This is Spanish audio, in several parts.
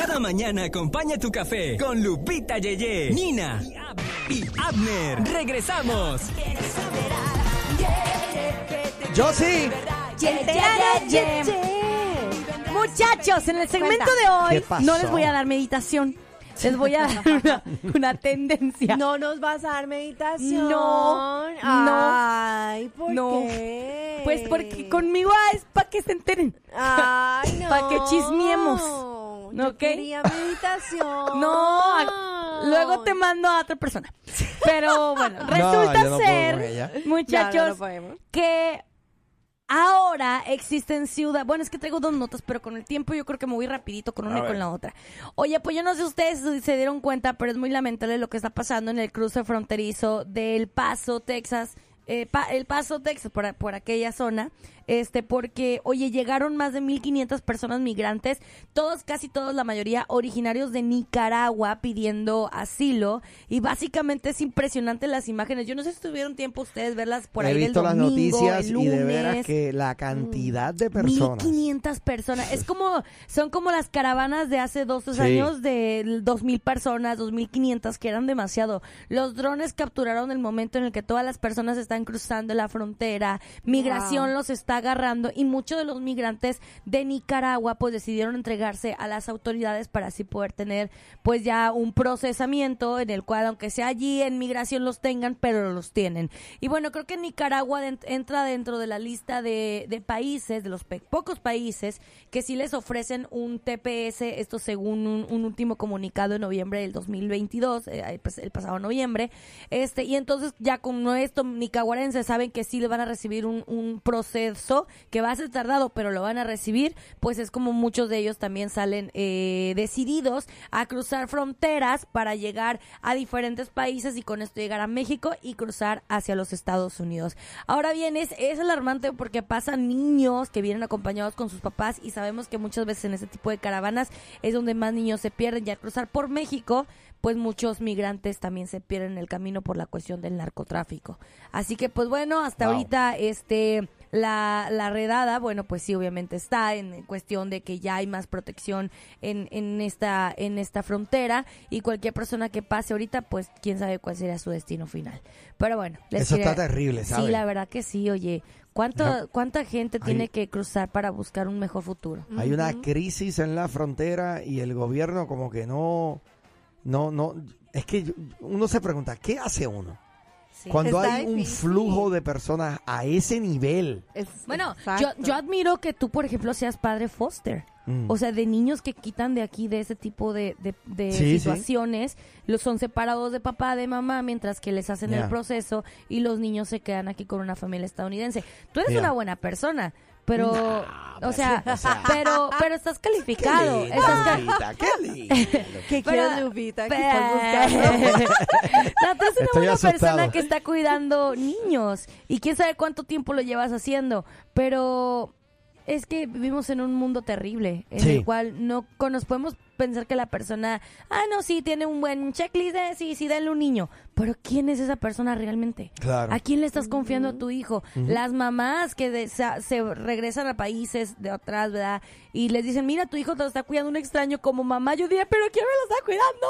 Cada mañana acompaña tu café con Lupita Yeye, Nina y Abner. Regresamos. Yo sí. Muchachos, en el segmento de ¿Qué hoy pasó? no les voy a dar meditación. Les voy a dar una, una tendencia. No nos vas a dar meditación. No, no, Ay, ¿por no. qué? Pues porque conmigo es para que se enteren. Ay, no. Pa' que chismiemos. Yo ¿Ok? quería meditación. No, a- luego te mando a otra persona. Pero bueno, No, resulta no ser, muchachos, No, no, no que ahora existen ciudades, bueno, es que traigo dos notas, pero con el tiempo yo creo que me voy rapidito con una y con la otra. Oye, pues yo no sé si ustedes se dieron cuenta, pero es muy lamentable lo que está pasando en el cruce fronterizo del Paso, Texas. eh, Pa- el Paso, Texas, por, por aquella zona, este, porque, oye, llegaron más de 1.500 personas migrantes, todos, casi todos, la mayoría originarios de Nicaragua pidiendo asilo, y básicamente es impresionante las imágenes. Yo no sé si tuvieron tiempo ustedes verlas por He ahí del visto las domingo, noticias el y de veras lunes. que la cantidad de personas. 1500 personas. Es como, son como las caravanas de hace dos tres Sí. años de 2000 personas, 2500, que eran demasiado. Los drones capturaron el momento en el que todas las personas están cruzando la frontera, migración Wow. los está agarrando y muchos de los migrantes de Nicaragua pues decidieron entregarse a las autoridades para así poder tener pues ya un procesamiento en el cual aunque sea allí en migración los tengan, pero los tienen. Y bueno, creo que Nicaragua entra dentro de la lista de, de países, de los pe- pocos países que sí les ofrecen un TPS, esto según un, último comunicado en noviembre del 2022, eh, el pasado noviembre, este y entonces ya con esto nicaragüenses saben que sí le van a recibir un proceso que va a ser tardado, pero lo van a recibir, pues es como muchos de ellos también salen eh, decididos a cruzar fronteras para llegar a diferentes países y con esto llegar a México y cruzar hacia los Estados Unidos. Ahora bien, es, es alarmante porque pasan niños que vienen acompañados con sus papás y sabemos que muchas veces en este tipo de caravanas es donde más niños se pierden y al cruzar por México pues muchos migrantes también se pierden en el camino por la cuestión del narcotráfico. Así que pues bueno, hasta Wow. ahorita este la, la redada, bueno, pues sí, obviamente está en cuestión de que ya hay más protección en, en esta en esta frontera y cualquier persona que pase ahorita, pues quién sabe cuál sería su destino final. Pero bueno, les Eso está terrible, ¿sabe? Sí, la verdad que sí, oye, ¿cuánto. ¿cuánta gente Ay. tiene que cruzar para buscar un mejor futuro? Hay una crisis en la frontera y el gobierno como que no, no, no, es que uno se pregunta, ¿qué hace uno? Sí. Cuando Está hay un difícil. flujo de personas a ese nivel. Es- Bueno, yo, admiro que tú, por ejemplo, seas padre foster. Mm. O sea, de niños que quitan de aquí, de ese tipo de, de- de Sí, sí. situaciones, los son separados de papá, de mamá, mientras que les hacen el proceso y los niños se quedan aquí con una familia estadounidense. Tú eres una buena persona, pero, Nah, o, sea, o sea. pero, pero estás calificado. Qué estás ca- lindo, qué lindo. ¿Qué Pero- quieres, Lupita? ¿Qué estás buscando? No, tú eres una Estoy buena asustado. persona que está cuidando niños y quién sabe cuánto tiempo lo llevas haciendo, pero es que vivimos en un mundo terrible en Sí. el cual no nos podemos pensar que la persona, ah, no, sí, tiene un buen checklist, de, sí, sí, denle un niño, pero ¿quién es esa persona realmente? Claro. ¿A quién le estás confiando a tu hijo? Las mamás que de- se, se regresan a países de atrás, ¿verdad? Y les dicen, mira, tu hijo te lo está cuidando un extraño como mamá. Yo diría, pero ¿quién me lo está cuidando?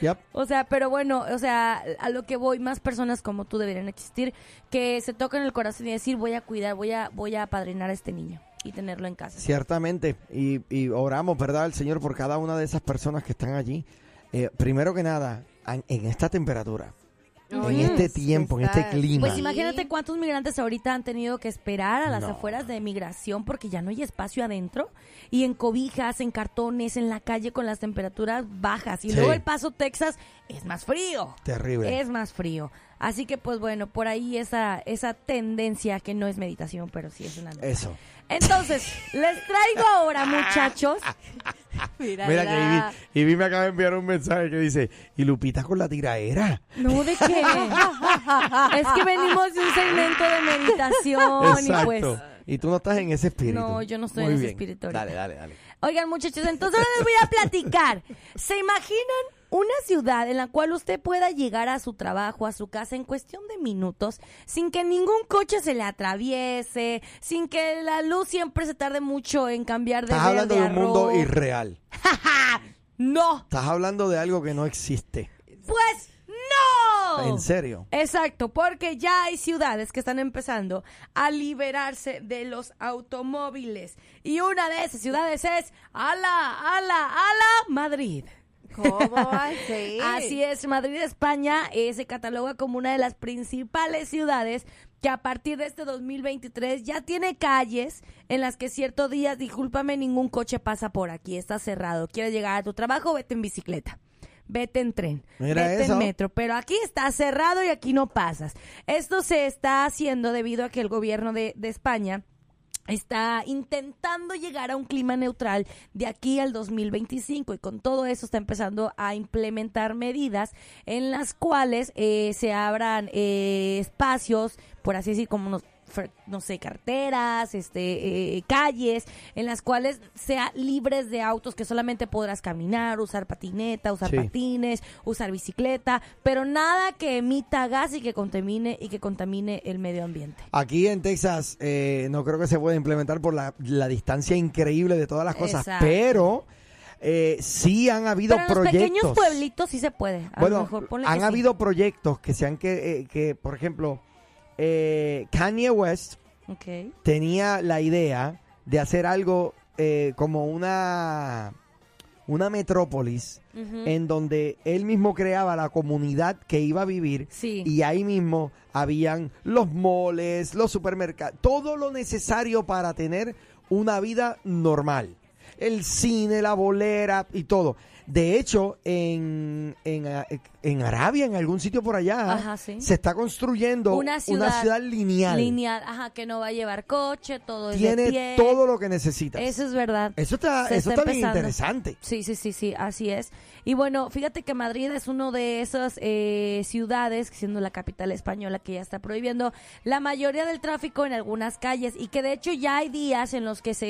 Yep. O sea, pero bueno, o sea, a lo que voy, más personas como tú deberían existir, que se toquen el corazón y decir, voy a cuidar, voy a, voy a apadrinar a este niño y tenerlo en casa. Ciertamente, y, y oramos, ¿verdad, al Señor por cada una de esas personas que están allí. Eh, primero que nada, en, en esta temperatura, en este tiempo, en este clima. Pues imagínate cuántos migrantes ahorita han tenido que esperar a las No. afueras de migración porque ya no hay espacio adentro y en cobijas, en cartones, en la calle con las temperaturas bajas y Sí. luego el Paso Texas es más frío. Terrible. Es más frío. Así que pues bueno, por ahí esa esa tendencia que no es meditación, pero sí es una nota. Eso. Entonces, les traigo ahora, muchachos. Mira, Mira que Ivy, Ivy me acaba de enviar un mensaje que dice, y Lupita con la tiraera. No, ¿de qué? es que venimos de un segmento de meditación y pues... Exacto. Y tú no estás en ese espíritu. No, yo no estoy Muy en ese bien. espíritu ahorita. Dale, dale, dale. Oigan, muchachos, entonces les voy a platicar. ¿Se imaginan una ciudad en la cual usted pueda llegar a su trabajo, a su casa en cuestión de minutos, sin que ningún coche se le atraviese, sin que la luz siempre se tarde mucho en cambiar de Estás verde hablando de un mundo irreal. No. Estás hablando de algo que no existe. Pues no. En serio. Exacto, porque ya hay ciudades que están empezando a liberarse de los automóviles. Y una de esas ciudades es Ala, Ala, Ala, Madrid. ¿Cómo va a ser? Así es, Madrid, España, eh, se cataloga como una de las principales ciudades que a partir de este 2023 ya tiene calles en las que ciertos días, discúlpame, ningún coche pasa por aquí, está cerrado. Quieres llegar a tu trabajo, vete en bicicleta. Vete en tren, Mira vete eso. en metro, pero aquí está cerrado y aquí no pasas. Esto se está haciendo debido a que el gobierno de, de España está intentando llegar a un clima neutral de aquí al 2025 y con todo eso está empezando a implementar medidas en las cuales eh, se abran eh, espacios, por así decir, como fer- no sé, carteras, este, eh, calles, en las cuales sea libres de autos que solamente podrás caminar, usar patineta, usar Sí. patines, usar bicicleta, pero nada que emita gas y que contamine y que contamine el medio ambiente. Aquí en Texas eh, no creo que se pueda implementar por la, la distancia increíble de todas las cosas, Exacto. pero eh, sí han habido Pero en los proyectos. pequeños pueblitos sí se puede. A lo bueno, mejor ponle que han sí. habido proyectos que se han que, eh, que por ejemplo, eh, Kanye West tenía la idea de hacer algo eh, como una una metrópolis en donde él mismo creaba la comunidad que iba a vivir Sí. y ahí mismo habían los moles, los supermercados, todo lo necesario para tener una vida normal. El cine, la bolera y todo. De hecho, en, en, eh, en Arabia, en algún sitio por allá, Ajá, sí. se está construyendo Una ciudad lineal. Lineal, ajá, que no va a llevar coche, todo es de Tiene pie. todo lo que necesitas. Eso es verdad. Eso está, Se eso está está bien interesante. Sí, sí, sí, sí, así es. Y bueno, fíjate que Madrid es uno de esas eh, ciudades, siendo la capital española, que ya está prohibiendo la mayoría del tráfico en algunas calles y que de hecho ya hay días en los que se,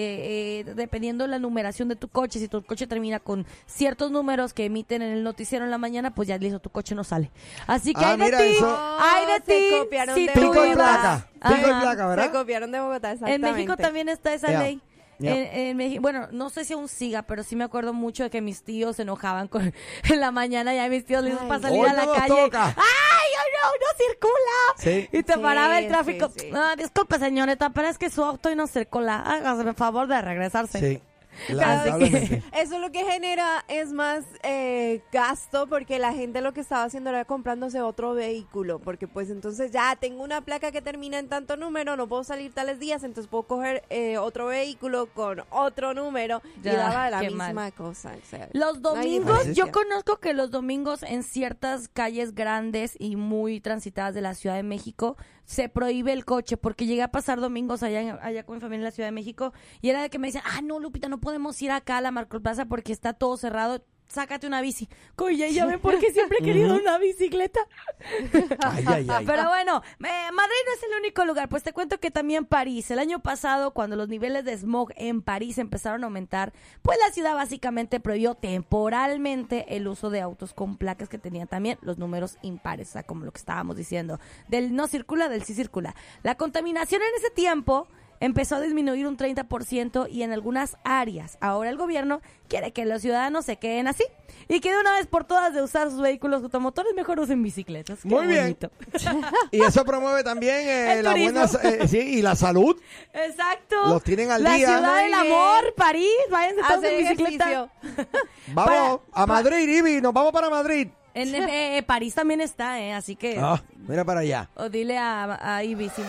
eh, dependiendo la numeración de tu coche, si tu coche termina con ciertos números que emiten en el noticiero en la mañana, pues ya listo, tu coche no sale. Así que Ah, hay de mira, ti, eso- hay de Oh, se ti. copiaron si de tú Pico y ibas- placa. Pico y placa, Se ¿verdad? copiaron de Bogotá, exactamente. En México también está esa ley. ya. En, en bueno, no sé si aún siga, pero sí me acuerdo mucho de que mis tíos se enojaban con en la mañana ya mis tíos Ay. para salir a la no calle. toca. ¡Ay, oh, no, no circula! Sí. Y te Sí, paraba el tráfico. sí, sí. Ah, disculpe, señorita, pero es que su auto hoy no circula. Hágase el favor de regresarse. Sí. Claro, Lamentablemente. Eso lo que genera es más eh, gasto porque la gente lo que estaba haciendo era comprándose otro vehículo porque pues entonces ya tengo una placa que termina en tanto número, no puedo salir tales días, entonces puedo coger eh, otro vehículo con otro número Ya, y daba la misma mal. cosa. o sea, Los domingos, yo conozco que los domingos en ciertas calles grandes y muy transitadas de la Ciudad de México se prohíbe el coche porque llegué a pasar domingos allá, allá con mi familia en la Ciudad de México y era de que me decían, ah, no, Lupita, no podemos ir acá a la Marco Plaza porque está todo cerrado. Sácate una bici. Oye, ya ven por qué siempre he querido una bicicleta. Ay, ay, ay. Pero bueno, eh, Madrid no es el único lugar. Pues te cuento que también París. El año pasado, cuando los niveles de smog en París empezaron a aumentar, pues la ciudad básicamente prohibió temporalmente el uso de autos con placas que tenían también los números impares, o sea, como lo que estábamos diciendo. Del no circula, del sí circula. La contaminación en ese tiempo empezó a disminuir un 30% y en algunas áreas. Ahora el gobierno quiere que los ciudadanos se queden así y que de una vez por todas de usar sus vehículos automotores mejor usen bicicletas. Qué Muy bien. Y eso promueve también eh, la turismo. buena eh, sí, y la salud. Exacto. Los tienen al la día. ciudad Muy del amor, París, váyanse todos hacer en bicicleta. Vamos Para- a Madrid, Ivy, nos vamos para Madrid. En eh, París también está, eh, así que Ah, mira para allá. o dile a, a Ivy si no-